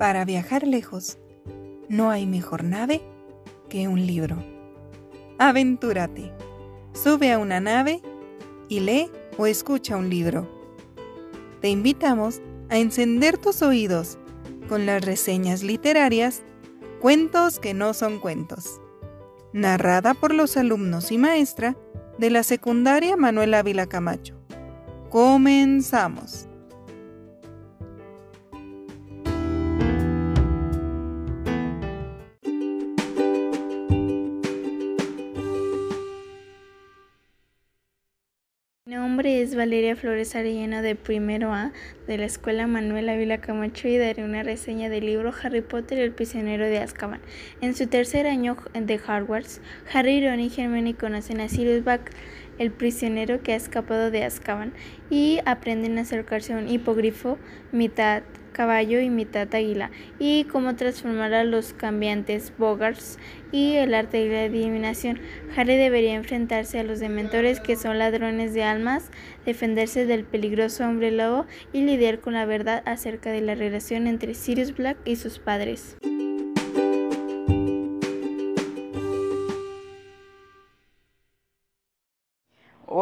Para viajar lejos, no hay mejor nave que un libro. Aventúrate. Sube a una nave y lee o escucha un libro. Te invitamos a encender tus oídos con las reseñas literarias Cuentos que no son cuentos, narrada por los alumnos y maestra de la secundaria Manuel Ávila Camacho. Comenzamos. Valeria Flores Arellano de primero A de la Escuela Manuel Ávila Camacho y daré una reseña del libro Harry Potter el prisionero de Azkaban. En su tercer año de Hogwarts, Harry, Ron y Hermione conocen a Sirius Black, el prisionero que ha escapado de Azkaban, y aprenden a acercarse a un hipogrifo mitad caballo y mitad águila, y cómo transformar a los cambiantes Bogarts y el arte de la adivinación. Harry debería enfrentarse a los dementores que son ladrones de almas, defenderse del peligroso hombre lobo y lidiar con la verdad acerca de la relación entre Sirius Black y sus padres.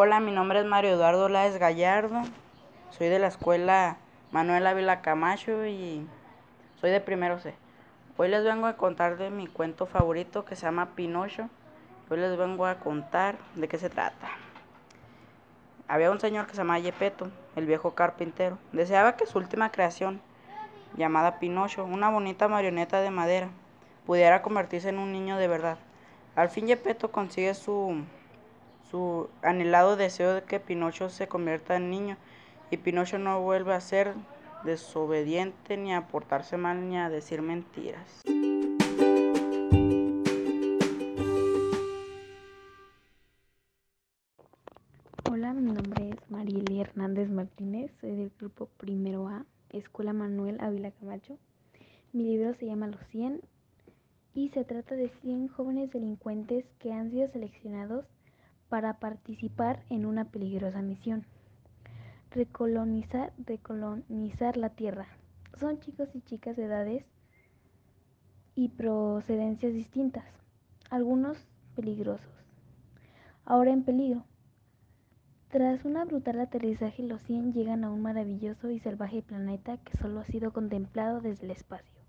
Hola, mi nombre es Mario Eduardo Láez Gallardo, soy de la escuela Manuel Ávila Camacho y soy de primero C. Hoy les vengo a contar de mi cuento favorito que se llama Pinocho. Hoy les vengo a contar de qué se trata. Había un señor que se llamaba Yepeto, el viejo carpintero. Deseaba que su última creación, llamada Pinocho, una bonita marioneta de madera, pudiera convertirse en un niño de verdad. Al fin Yepeto consigue su su anhelado deseo de que Pinocho se convierta en niño y Pinocho no vuelva a ser desobediente ni a portarse mal ni a decir mentiras. Hola, mi nombre es Marieli Hernández Martínez, soy del grupo Primero A, Escuela Manuel Ávila Camacho. Mi libro se llama Los 100 y se trata de 100 jóvenes delincuentes que han sido seleccionados para participar en una peligrosa misión. Recolonizar, recolonizar la Tierra. Son chicos y chicas de edades y procedencias distintas, algunos peligrosos. Ahora en peligro. Tras un brutal aterrizaje, los 100 llegan a un maravilloso y salvaje planeta que solo ha sido contemplado desde el espacio.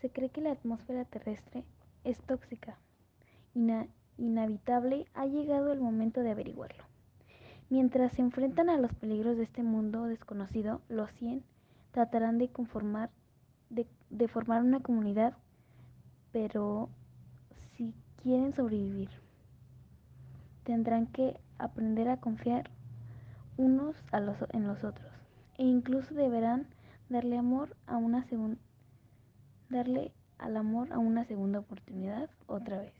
Se cree que la atmósfera terrestre es tóxica, inhabitable, ha llegado el momento de averiguarlo. Mientras se enfrentan a los peligros de este mundo desconocido, los 100 tratarán de conformar, de, formar una comunidad, pero si quieren sobrevivir, tendrán que aprender a confiar unos en los otros e incluso deberán darle amor a una segunda darle al amor a una segunda oportunidad otra vez.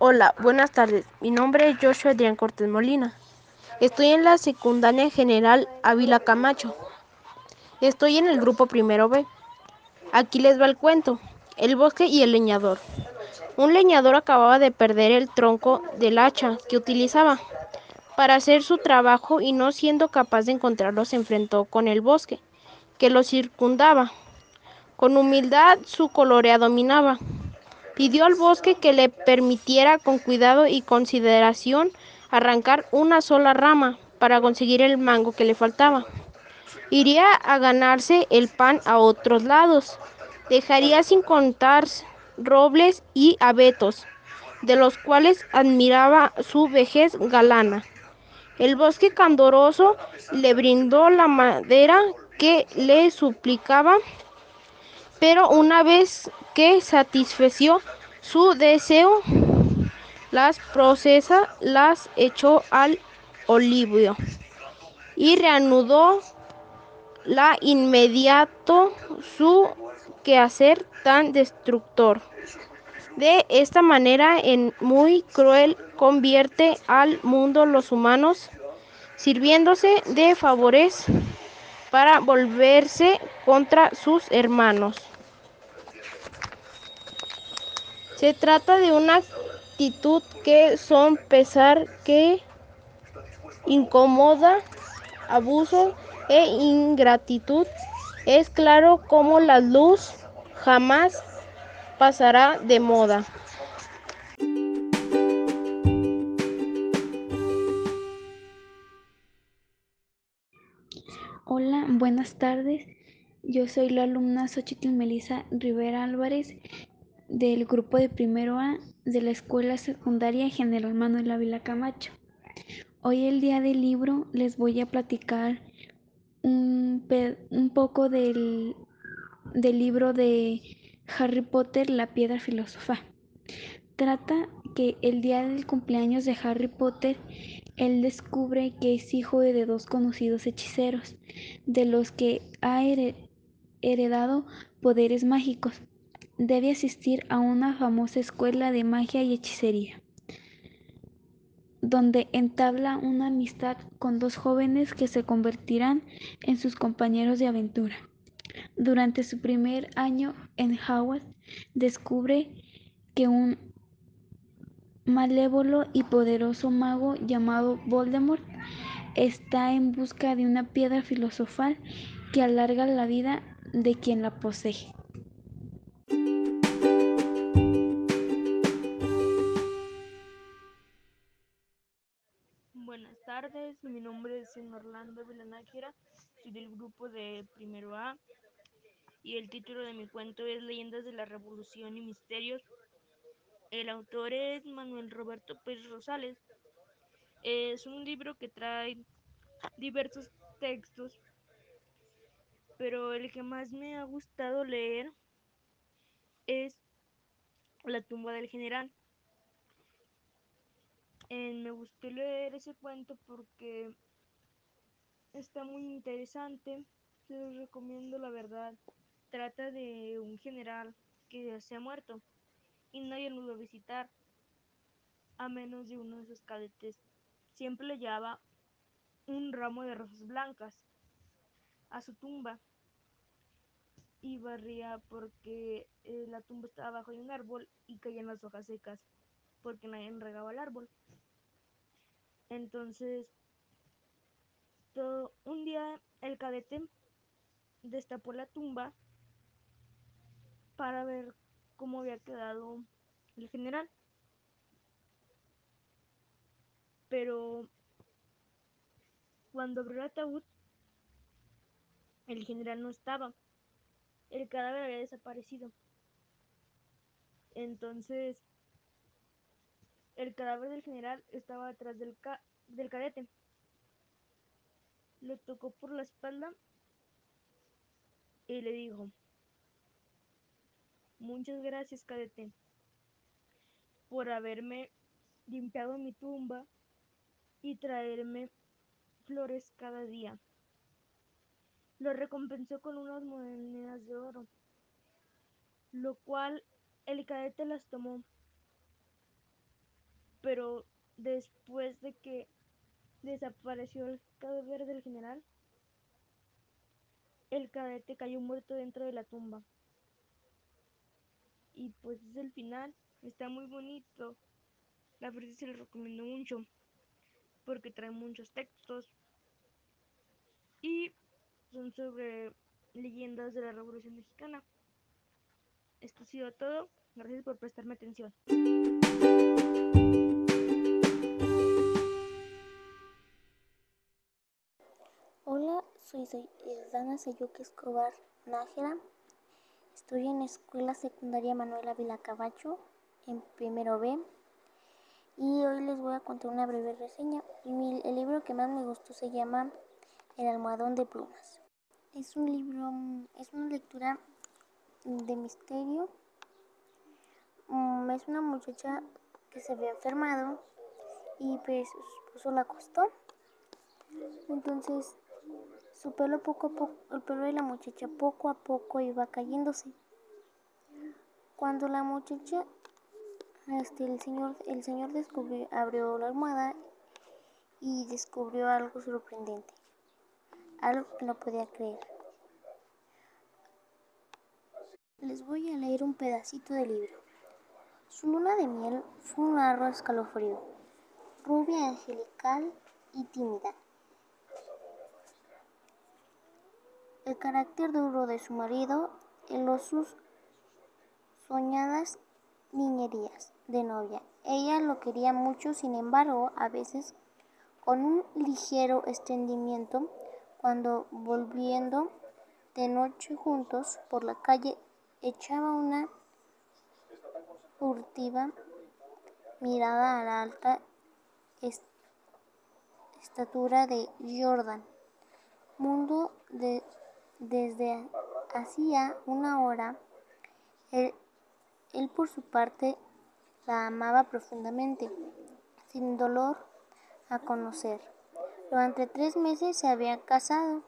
Hola, buenas tardes. Mi nombre es Joshua Adrián Cortés Molina. Estoy en la secundaria general Ávila Camacho. Estoy en el grupo primero B. Aquí les va el cuento. El bosque y el leñador. Un leñador acababa de perder el tronco del hacha que utilizaba para hacer su trabajo y no siendo capaz de encontrarlo se enfrentó con el bosque que lo circundaba. Con humildad su colorea dominaba. Pidió al bosque que le permitiera con cuidado y consideración arrancar una sola rama para conseguir el mango que le faltaba. Iría a ganarse el pan a otros lados. Dejaría sin contar robles y abetos, de los cuales admiraba su vejez galana. El bosque candoroso le brindó la madera que le suplicaba, pero una vez que satisfeció su deseo, las procesa, las echó al olivio y reanudó la inmediato su quehacer tan destructor. De esta manera, en muy cruel, convierte al mundo los humanos, sirviéndose de favores para volverse contra sus hermanos. Se trata de una actitud que son pesar que incomoda, abuso e ingratitud. Es claro como la luz jamás pasará de moda. Buenas tardes. Yo soy la alumna Xochitl Melisa Rivera Álvarez del grupo de primero A de la Escuela Secundaria General Manuel Ávila Camacho. Hoy el día del libro les voy a platicar un, un poco del, del libro de Harry Potter, la piedra filósofa. Trata que el día del cumpleaños de Harry Potter, él descubre que es hijo de dos conocidos hechiceros, de los que ha heredado poderes mágicos. Debe asistir a una famosa escuela de magia y hechicería donde entabla una amistad con dos jóvenes que se convertirán en sus compañeros de aventura. Durante su primer año en Hogwarts, descubre que un malévolo y poderoso mago llamado Voldemort está en busca de una piedra filosofal que alarga la vida de quien la posee. Buenas tardes, mi nombre es Orlando Vilanájera, soy del grupo de Primero A y el título de mi cuento es Leyendas de la Revolución y Misterios. El autor es Manuel Roberto Pérez Rosales. Es un libro que trae diversos textos, pero el que más me ha gustado leer es La tumba del general. Eh, me gustó leer ese cuento porque está muy interesante. Se los recomiendo, la verdad. Trata de un general que se ha muerto y nadie lo va a visitar, a menos de uno de sus cadetes. Siempre le llevaba un ramo de rosas blancas a su tumba y barría porque eh, la tumba estaba bajo de un árbol y caían las hojas secas porque nadie regaba el árbol. Entonces, todo, un día el cadete destapó la tumba para ver cómo había quedado el general. Pero cuando abrió el ataúd, el general no estaba. El cadáver había desaparecido. Entonces, el cadáver del general estaba atrás del, del cadete. Lo tocó por la espalda y le dijo, muchas gracias cadete por haberme limpiado mi tumba y traerme flores cada día. Lo recompensó con unas monedas de oro, lo cual el cadete las tomó pero después de que desapareció el cadáver del general, el cadete cayó muerto dentro de la tumba. Y pues es el final, está muy bonito. La verdad se lo recomiendo mucho porque trae muchos textos y son sobre leyendas de la Revolución Mexicana. Esto ha sido todo. Gracias por prestarme atención. Soy, Dana Sayuki Escobar Nájera. Estoy en la Escuela Secundaria Manuela Vilacabacho, en primero B. Y hoy les voy a contar una breve reseña. el libro que más me gustó se llama El almohadón de plumas. Es un libro, es una lectura de misterio. Mm, es una muchacha que se había enfermado y pues su esposo la acostó. Entonces su pelo poco a poco, el pelo de la muchacha poco a poco iba cayéndose. Cuando la muchacha, este, el señor, el señor descubrió, abrió la almohada y descubrió algo sorprendente, algo que no podía creer. Les voy a leer un pedacito del libro. Su luna de miel fue un largo escalofrío, rubia angelical y tímida. El carácter duro de su marido heló sus soñadas niñerías de novia. Ella lo quería mucho, sin embargo, a veces con un ligero extendimiento, cuando volviendo de noche juntos por la calle, echaba una furtiva mirada a la alta estatura de Jordan. Mundo de, desde hacía una hora, él, él por su parte la amaba profundamente, sin dolor a conocer. Durante tres meses se habían casado.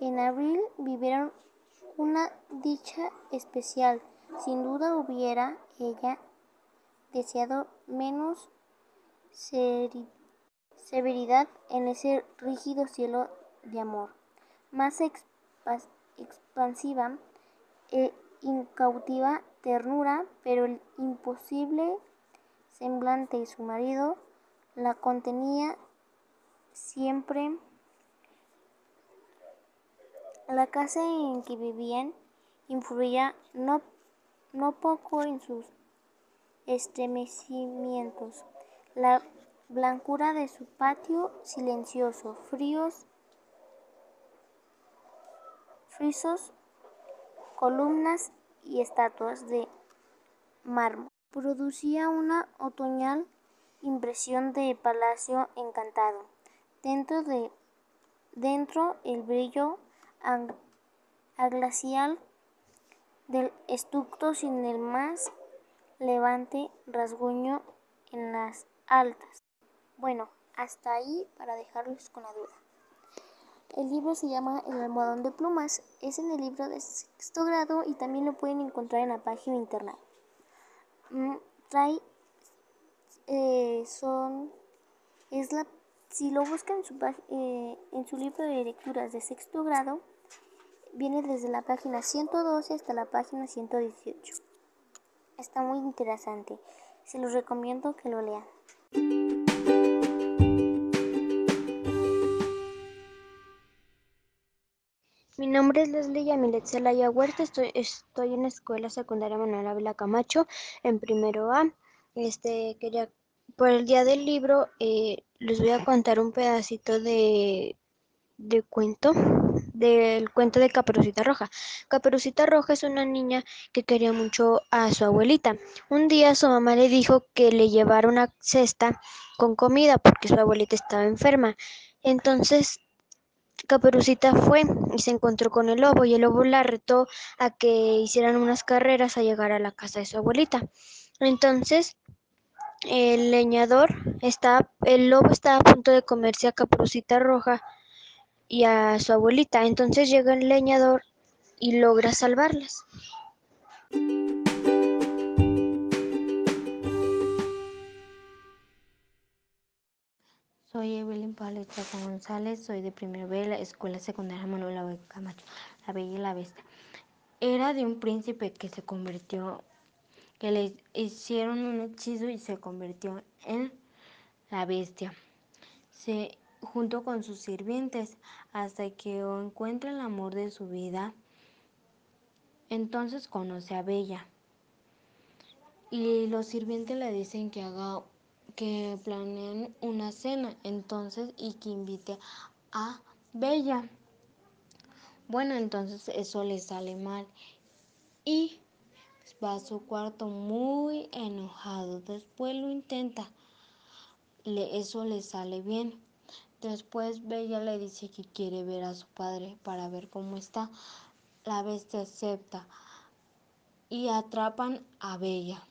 En abril vivieron una dicha especial. Sin duda hubiera ella deseado menos severidad en ese rígido cielo de amor, más expansiva e incautiva ternura, pero el imposible semblante de su marido la contenía siempre. La casa en que vivían influía no, no poco en sus estremecimientos. La blancura de su patio silencioso, fríos, frisos, columnas y estatuas de mármol. Producía una otoñal impresión de palacio encantado. Dentro de dentro el brillo aglacial del estucto sin el más levante rasguño en las altas. Bueno, hasta ahí para dejarlos con la duda. El libro se llama El almohadón de plumas. Es en el libro de sexto grado y también lo pueden encontrar en la página internet. Mm, trae, eh, son, es la, si lo buscan en eh, en su libro de lecturas de sexto grado, viene desde la página 112 hasta la página 118. Está muy interesante. Se los recomiendo que lo lean. Mi nombre es Leslie Yamilet Zelaya Huerta, estoy, estoy en la Escuela Secundaria Manuel Ávila Camacho, en primero A. Este, quería, por el día del libro, eh, les voy a contar un pedacito de, de cuento, del cuento de Caperucita Roja. Caperucita Roja es una niña que quería mucho a su abuelita. Un día su mamá le dijo que le llevara una cesta con comida porque su abuelita estaba enferma. Entonces Caperucita fue y se encontró con el lobo y el lobo la retó a que hicieran unas carreras a llegar a la casa de su abuelita. Entonces el leñador está, el lobo estaba a punto de comerse a Caperucita Roja y a su abuelita. Entonces llega el leñador y logra salvarlas. Soy Evelyn Paleta González, soy de primero B, la Escuela Secundaria Manuel Camacho, La Bella y la Bestia. Era de un príncipe que se convirtió, que le hicieron un hechizo y se convirtió en la bestia, se, junto con sus sirvientes, hasta que encuentra el amor de su vida. Entonces conoce a Bella. Y los sirvientes le dicen que haga que planeen una cena entonces y que invite a Bella. Bueno, entonces eso le sale mal y va a su cuarto muy enojado. Después lo intenta, eso le sale bien. Después Bella le dice que quiere ver a su padre para ver cómo está. La bestia acepta y atrapan a Bella.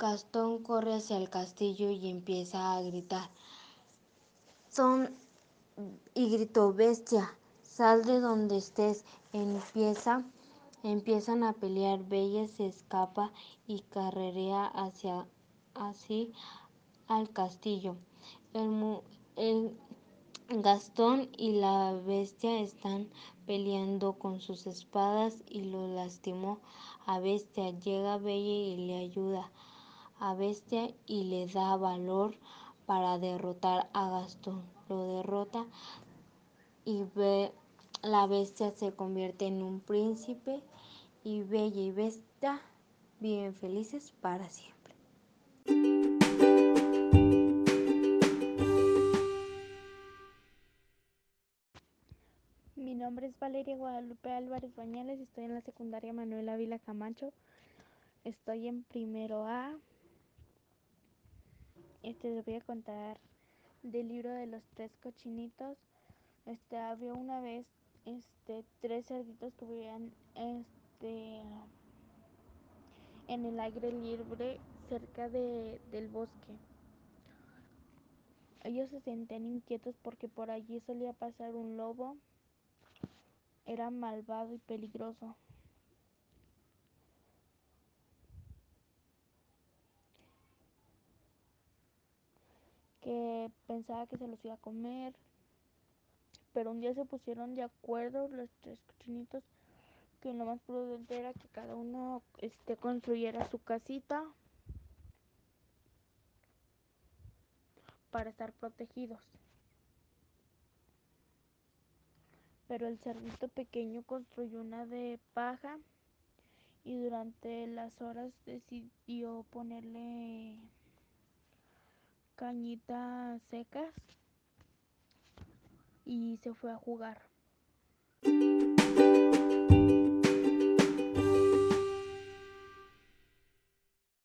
Gastón corre hacia el castillo y empieza a gritar. Son y gritó bestia, sal de donde estés. Empieza, empiezan a pelear. Bella se escapa y carrerea hacia así al castillo. Gastón y la bestia están peleando con sus espadas y lo lastimó a Bestia. Llega Bella y le ayuda a Bestia y le da valor para derrotar a Gastón. Lo derrota y ve, la bestia se convierte en un príncipe y Bella y Bestia viven felices para siempre. Mi nombre es Valeria Guadalupe Álvarez Bañales, estoy en la secundaria Manuel Ávila Camacho, estoy en primero A. Este les voy a contar del libro de los tres cochinitos. Este había una vez este tres cerditos que vivían este en el aire libre cerca de, del bosque. Ellos se sentían inquietos porque por allí solía pasar un lobo. Era malvado y peligroso. Pensaba que se los iba a comer. Pero un día se pusieron de acuerdo los tres cochinitos que lo más prudente era que cada uno este, construyera su casita para estar protegidos. Pero el cerdito pequeño construyó una de paja y durante las horas decidió ponerle cañitas secas y se fue a jugar.